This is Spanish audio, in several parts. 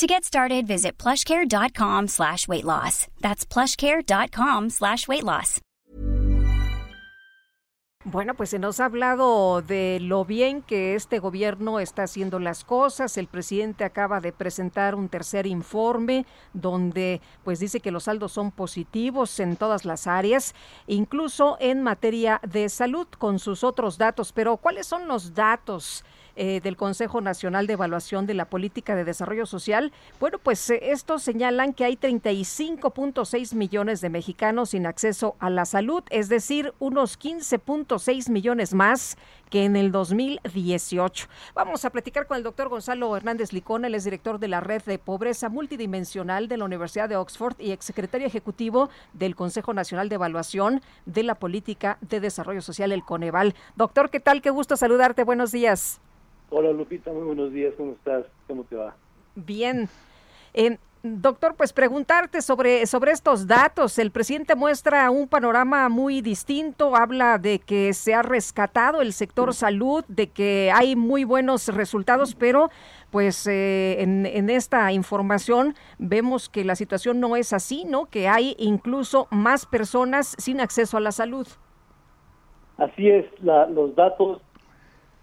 To get started, visit plushcare.com slash weight loss. That's plushcare.com slash weight loss. Bueno, pues se nos ha hablado de lo bien que este gobierno está haciendo las cosas. El presidente acaba de presentar un tercer informe donde pues dice que los saldos son positivos en todas las áreas, incluso en materia de salud con sus otros datos. Pero ¿cuáles son los datos? Eh, del Consejo Nacional de Evaluación de la Política de Desarrollo Social. Bueno, pues eh, estos señalan que hay 35.6 millones de mexicanos sin acceso a la salud, es decir, unos 15.6 millones más que en el 2018. Vamos a platicar con el doctor Gonzalo Hernández Licón, él es director de la Red de Pobreza Multidimensional de la Universidad de Oxford y exsecretario ejecutivo del Consejo Nacional de Evaluación de la Política de Desarrollo Social, el Coneval. Doctor, ¿qué tal? Qué gusto saludarte. Buenos días. Hola Lupita, muy buenos días, ¿cómo estás? ¿Cómo te va? Bien. Eh, doctor, pues preguntarte sobre, sobre estos datos. El presidente muestra un panorama muy distinto, habla de que se ha rescatado el sector salud, de que hay muy buenos resultados, pero pues eh, en, en, esta información vemos que la situación no es así, ¿no? Que hay incluso más personas sin acceso a la salud. Así es, la, los datos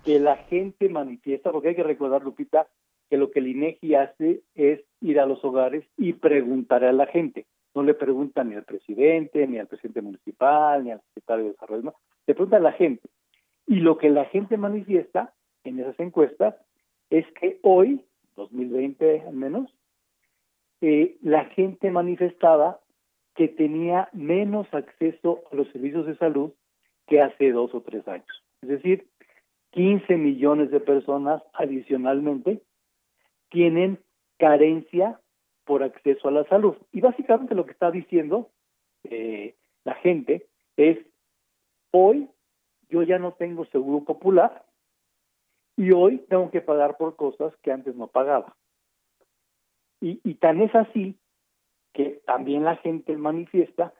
que la gente manifiesta, porque hay que recordar, Lupita, que lo que el INEGI hace es ir a los hogares y preguntar a la gente. No le preguntan ni al presidente, ni al presidente municipal, ni al secretario de Desarrollo, no. le preguntan a la gente. Y lo que la gente manifiesta en esas encuestas es que hoy, 2020 al menos, eh, la gente manifestaba que tenía menos acceso a los servicios de salud que hace dos o tres años. Es decir, 15 millones de personas adicionalmente tienen carencia por acceso a la salud. Y básicamente lo que está diciendo eh, la gente es, hoy yo ya no tengo seguro popular y hoy tengo que pagar por cosas que antes no pagaba. Y, y tan es así que también la gente manifiesta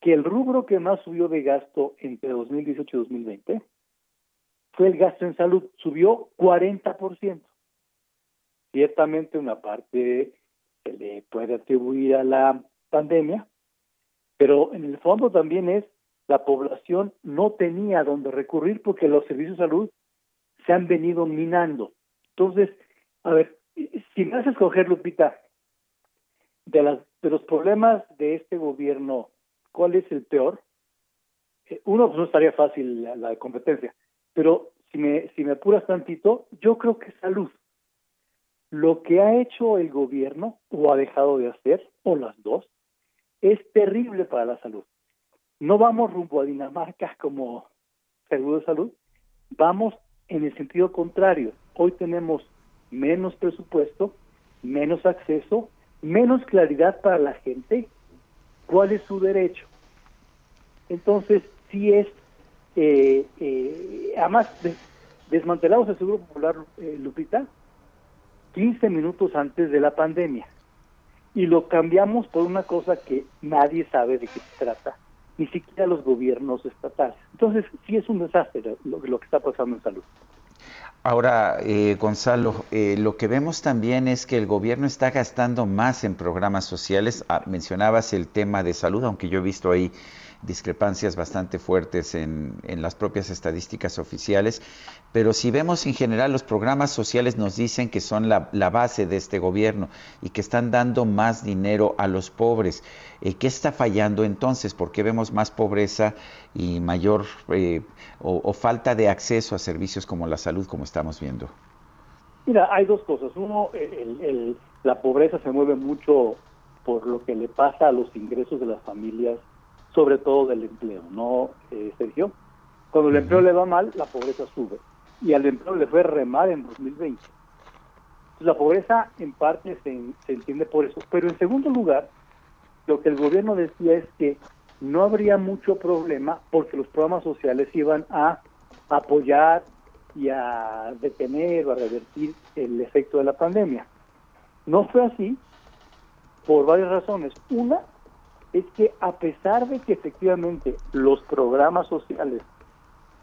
que el rubro que más subió de gasto entre 2018 y 2020 fue el gasto en salud, subió 40%. Ciertamente una parte se le puede atribuir a la pandemia, pero en el fondo también es la población no tenía dónde recurrir porque los servicios de salud se han venido minando. Entonces, a ver, si me haces escoger, Lupita, de, las, de los problemas de este gobierno, ¿cuál es el peor? Eh, uno, pues no estaría fácil la, la competencia, pero si me, si me apuras tantito, yo creo que salud. Lo que ha hecho el gobierno, o ha dejado de hacer, o las dos, es terrible para la salud. No vamos rumbo a Dinamarca como seguro de salud, vamos en el sentido contrario. Hoy tenemos menos presupuesto, menos acceso, menos claridad para la gente cuál es su derecho. Entonces, sí es eh, eh, además desmantelamos el Seguro Popular eh, Lupita 15 minutos antes de la pandemia y lo cambiamos por una cosa que nadie sabe de qué se trata, ni siquiera los gobiernos estatales. Entonces, sí es un desastre lo, que está pasando en salud. Ahora, eh, Gonzalo, eh, lo que vemos también es que el gobierno está gastando más en programas sociales. Ah, mencionabas el tema de salud, aunque yo he visto ahí discrepancias bastante fuertes en, en, las propias estadísticas oficiales, pero si vemos en general los programas sociales nos dicen que son la, la base de este gobierno y que están dando más dinero a los pobres. Eh, ¿Qué está fallando entonces? ¿Por qué vemos más pobreza y mayor eh, o, o falta de acceso a servicios como la salud como estamos viendo? Mira, hay dos cosas. Uno, el, el, la pobreza se mueve mucho por lo que le pasa a los ingresos de las familias sobre todo del empleo, ¿no, eh, Sergio? Cuando el empleo le va mal, la pobreza sube. Y al empleo le fue re mal en 2020. la pobreza en parte se, se entiende por eso. Pero en segundo lugar, lo que el gobierno decía es que no habría mucho problema porque los programas sociales iban a apoyar y a detener o a revertir el efecto de la pandemia. No fue así por varias razones. Una es que a pesar de que efectivamente los programas sociales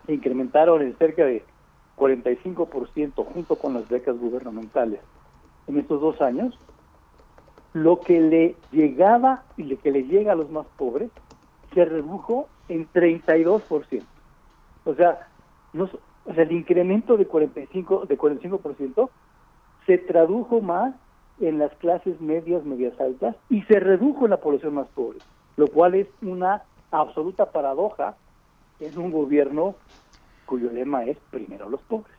se incrementaron en cerca de 45% junto con las becas gubernamentales en estos dos años, lo que le llegaba y lo que le llega a los más pobres se redujo en 32%. O sea, o sea, el incremento de 45 de 45% se tradujo más en las clases medias, medias altas y se redujo en la población más pobre, lo cual es una absoluta paradoja en un gobierno cuyo lema es primero los pobres.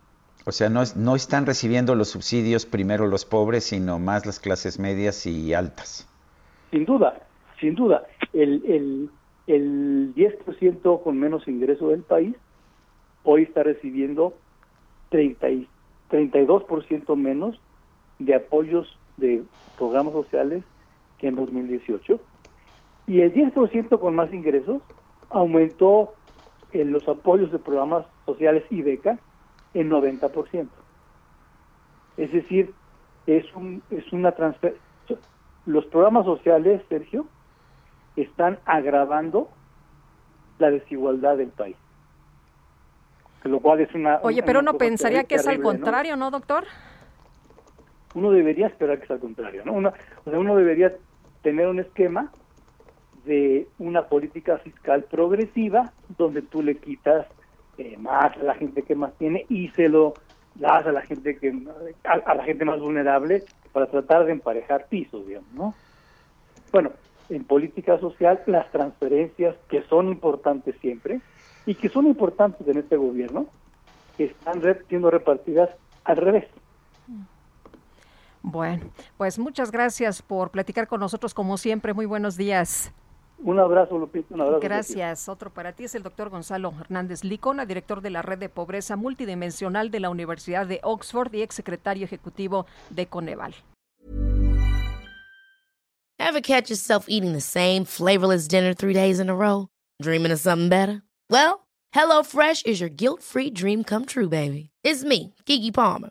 O sea, no, es, no están recibiendo los subsidios primero los pobres, sino más las clases medias y altas. Sin duda, sin duda. El, el, el 10% con menos ingreso del país hoy está recibiendo 30 y 32% menos de apoyos de programas sociales que en 2018. Y el 10% con más ingresos aumentó en los apoyos de programas sociales y becas en 90%. Es decir, es, un, es una transfer Los programas sociales, Sergio, están agravando la desigualdad del país. Lo cual es una. Oye, pero uno pensaría que es al contrario, ¿no, doctor? Uno debería esperar que sea al contrario, ¿no? Uno, o sea, uno debería tener un esquema de una política fiscal progresiva donde tú le quitas eh, más a la gente que más tiene y se lo das a la gente que a, la gente más vulnerable para tratar de emparejar pisos, digamos, ¿no? Bueno, en política social las transferencias que son importantes siempre y que son importantes en este gobierno están siendo repartidas al revés. Bueno, pues muchas gracias por platicar con nosotros como siempre. Muy buenos días. Un abrazo, Lupita, un abrazo. Gracias. Otro para ti es el doctor Gonzalo Hernández Licona, director de la Red de Pobreza Multidimensional de la Universidad de Oxford y exsecretario ejecutivo de Coneval. Ever catch yourself eating the same flavorless dinner three days in a row? Dreaming of something better? Well, HelloFresh is your guilt-free dream come true, baby. It's me, Kiki Palmer.